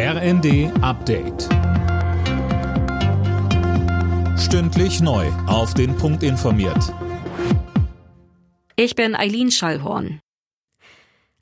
RND Update. Stündlich neu. Auf den Punkt informiert. Ich bin Eileen Schallhorn.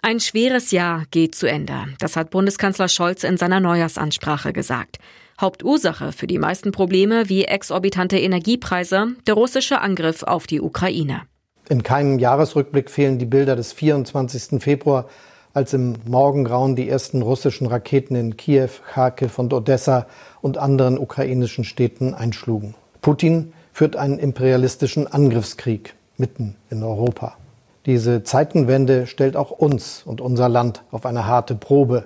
Ein schweres Jahr geht zu Ende. Das hat Bundeskanzler Scholz in seiner Neujahrsansprache gesagt. Hauptursache für die meisten Probleme wie exorbitante Energiepreise, der russische Angriff auf die Ukraine. In keinem Jahresrückblick fehlen die Bilder des 24. Februar, als im Morgengrauen die ersten russischen Raketen in Kiew, Kharkiv und Odessa und anderen ukrainischen Städten einschlugen. Putin führt einen imperialistischen Angriffskrieg mitten in Europa. Diese Zeitenwende stellt auch uns und unser Land auf eine harte Probe.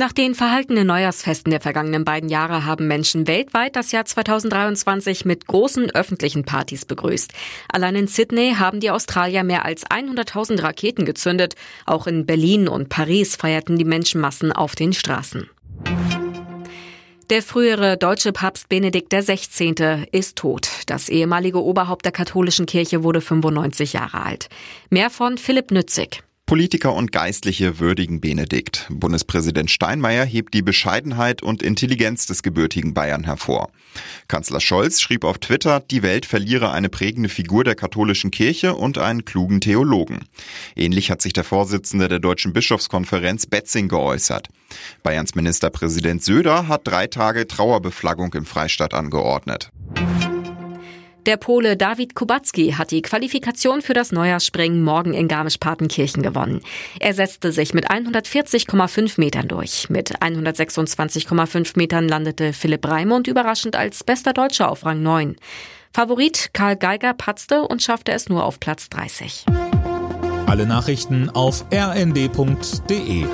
Nach den verhaltenen Neujahrsfesten der vergangenen beiden Jahre haben Menschen weltweit das Jahr 2023 mit großen öffentlichen Partys begrüßt. Allein in Sydney haben die Australier mehr als 100.000 Raketen gezündet. Auch in Berlin und Paris feierten die Menschenmassen auf den Straßen. Der frühere deutsche Papst Benedikt XVI. ist tot. Das ehemalige Oberhaupt der katholischen Kirche wurde 95 Jahre alt. Mehr von Philipp Nützig. Politiker und Geistliche würdigen Benedikt. Bundespräsident Steinmeier hebt die Bescheidenheit und Intelligenz des gebürtigen Bayern hervor. Kanzler Scholz schrieb auf Twitter, die Welt verliere eine prägende Figur der katholischen Kirche und einen klugen Theologen. Ähnlich hat sich der Vorsitzende der Deutschen Bischofskonferenz Betzing geäußert. Bayerns Ministerpräsident Söder hat drei Tage Trauerbeflaggung im Freistaat angeordnet. Der Pole David Kubacki hat die Qualifikation für das Neujahrsspringen morgen in Garmisch-Partenkirchen gewonnen. Er setzte sich mit 140,5 Metern durch. Mit 126,5 Metern landete Philipp Raimund überraschend als bester Deutscher auf Rang 9. Favorit Karl Geiger patzte und schaffte es nur auf Platz 30. Alle Nachrichten auf rnd.de